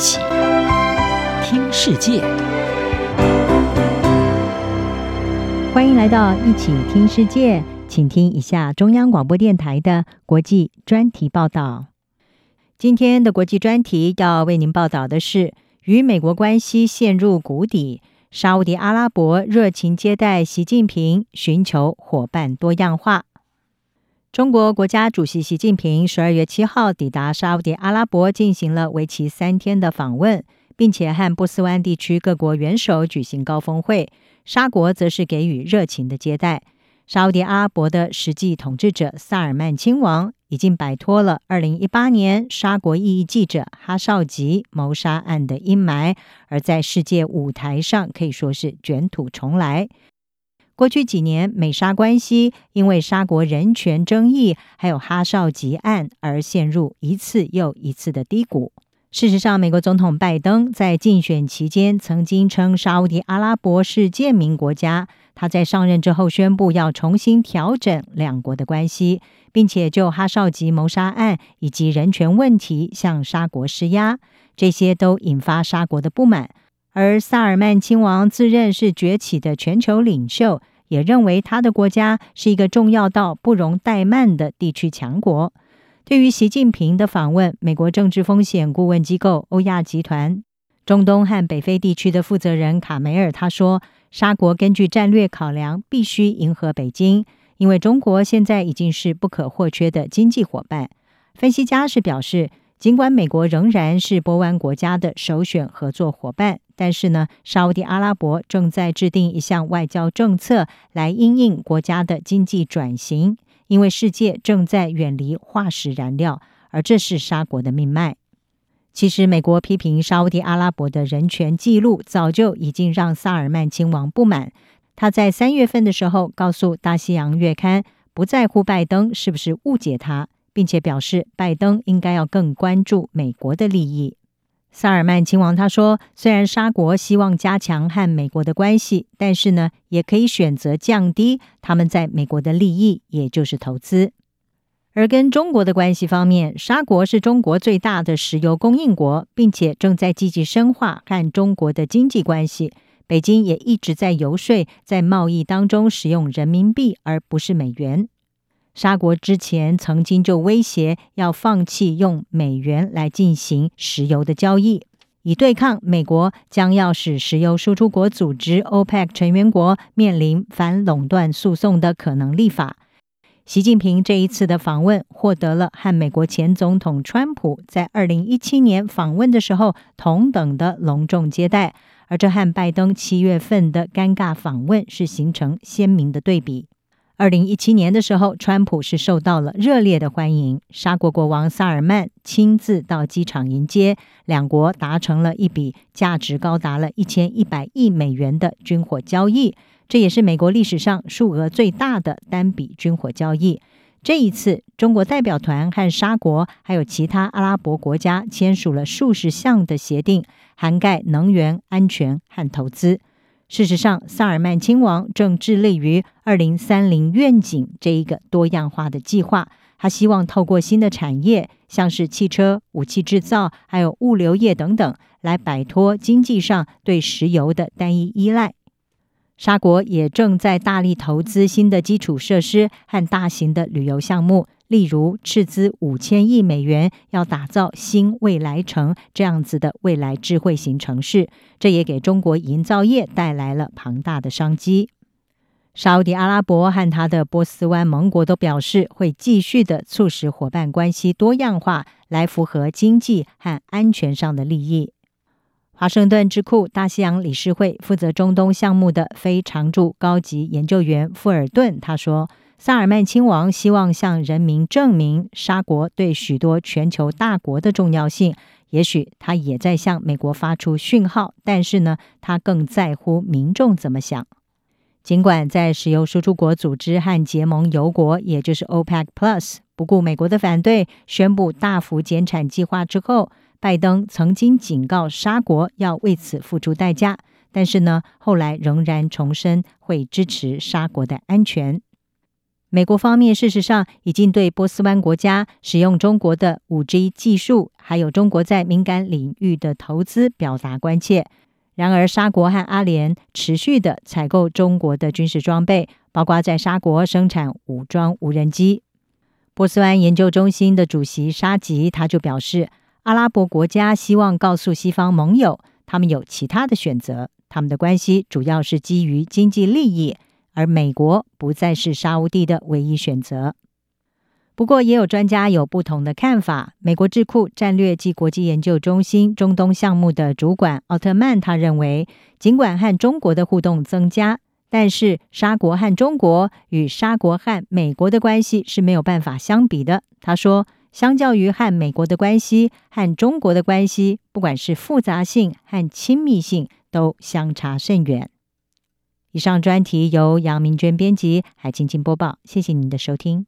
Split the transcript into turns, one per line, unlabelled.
起听世界，
欢迎来到一起听世界，请听一下中央广播电台的国际专题报道。今天的国际专题要为您报道的是，与美国关系陷入谷底，沙乌地阿拉伯热情接待习近平，寻求伙伴多样化。中国国家主席习近平十二月七号抵达沙乌地阿拉伯，进行了为期三天的访问，并且和波斯湾地区各国元首举行高峰会。沙国则是给予热情的接待。沙乌地阿拉伯的实际统治者萨尔曼亲王已经摆脱了二零一八年沙国异议记者哈绍吉谋杀案的阴霾，而在世界舞台上可以说是卷土重来。过去几年，美沙关系因为沙国人权争议，还有哈少吉案而陷入一次又一次的低谷。事实上，美国总统拜登在竞选期间曾经称沙乌地阿拉伯是贱民国家。他在上任之后宣布要重新调整两国的关系，并且就哈少吉谋杀案以及人权问题向沙国施压，这些都引发沙国的不满。而萨尔曼亲王自认是崛起的全球领袖。也认为他的国家是一个重要到不容怠慢的地区强国。对于习近平的访问，美国政治风险顾问机构欧亚集团中东和北非地区的负责人卡梅尔他说：“沙国根据战略考量，必须迎合北京，因为中国现在已经是不可或缺的经济伙伴。”分析家是表示。尽管美国仍然是波湾国家的首选合作伙伴，但是呢，沙乌地阿拉伯正在制定一项外交政策来因应国家的经济转型，因为世界正在远离化石燃料，而这是沙国的命脉。其实，美国批评沙乌地阿拉伯的人权记录早就已经让萨尔曼亲王不满。他在三月份的时候告诉《大西洋月刊》，不在乎拜登是不是误解他。并且表示，拜登应该要更关注美国的利益。萨尔曼亲王他说，虽然沙国希望加强和美国的关系，但是呢，也可以选择降低他们在美国的利益，也就是投资。而跟中国的关系方面，沙国是中国最大的石油供应国，并且正在积极深化和中国的经济关系。北京也一直在游说，在贸易当中使用人民币而不是美元。沙国之前曾经就威胁要放弃用美元来进行石油的交易，以对抗美国将要使石油输出国组织 OPEC 成员国面临反垄断诉讼的可能立法。习近平这一次的访问获得了和美国前总统川普在二零一七年访问的时候同等的隆重接待，而这和拜登七月份的尴尬访问是形成鲜明的对比。二零一七年的时候，川普是受到了热烈的欢迎，沙国国王萨尔曼亲自到机场迎接，两国达成了一笔价值高达了一千一百亿美元的军火交易，这也是美国历史上数额最大的单笔军火交易。这一次，中国代表团和沙国还有其他阿拉伯国家签署了数十项的协定，涵盖能源安全和投资。事实上，萨尔曼亲王正致力于“二零三零愿景”这一个多样化的计划。他希望透过新的产业，像是汽车、武器制造，还有物流业等等，来摆脱经济上对石油的单一依赖。沙国也正在大力投资新的基础设施和大型的旅游项目。例如，斥资五千亿美元要打造新未来城这样子的未来智慧型城市，这也给中国营造业带来了庞大的商机。沙乌地阿拉伯和他的波斯湾盟国都表示，会继续的促使伙伴关系多样化，来符合经济和安全上的利益。华盛顿智库大西洋理事会负责中东项目的非常驻高级研究员富尔顿他说。萨尔曼亲王希望向人民证明沙国对许多全球大国的重要性。也许他也在向美国发出讯号，但是呢，他更在乎民众怎么想。尽管在石油输出国组织和结盟油国，也就是 OPEC Plus，不顾美国的反对，宣布大幅减产计划之后，拜登曾经警告沙国要为此付出代价，但是呢，后来仍然重申会支持沙国的安全。美国方面事实上已经对波斯湾国家使用中国的 5G 技术，还有中国在敏感领域的投资表达关切。然而，沙国和阿联持续的采购中国的军事装备，包括在沙国生产武装无人机。波斯湾研究中心的主席沙吉他就表示，阿拉伯国家希望告诉西方盟友，他们有其他的选择，他们的关系主要是基于经济利益，而美国不再是沙乌地的唯一选择。不过，也有专家有不同的看法。美国智库战略暨国际研究中心中东项目的主管奥特曼他认为，尽管和中国的互动增加，但是沙国和中国与沙国和美国的关系是没有办法相比的。他说，相较于和美国的关系，和中国的关系，不管是复杂性和亲密性，都相差甚远。以上专题由杨明娟编辑，海清清播报。谢谢您的收听。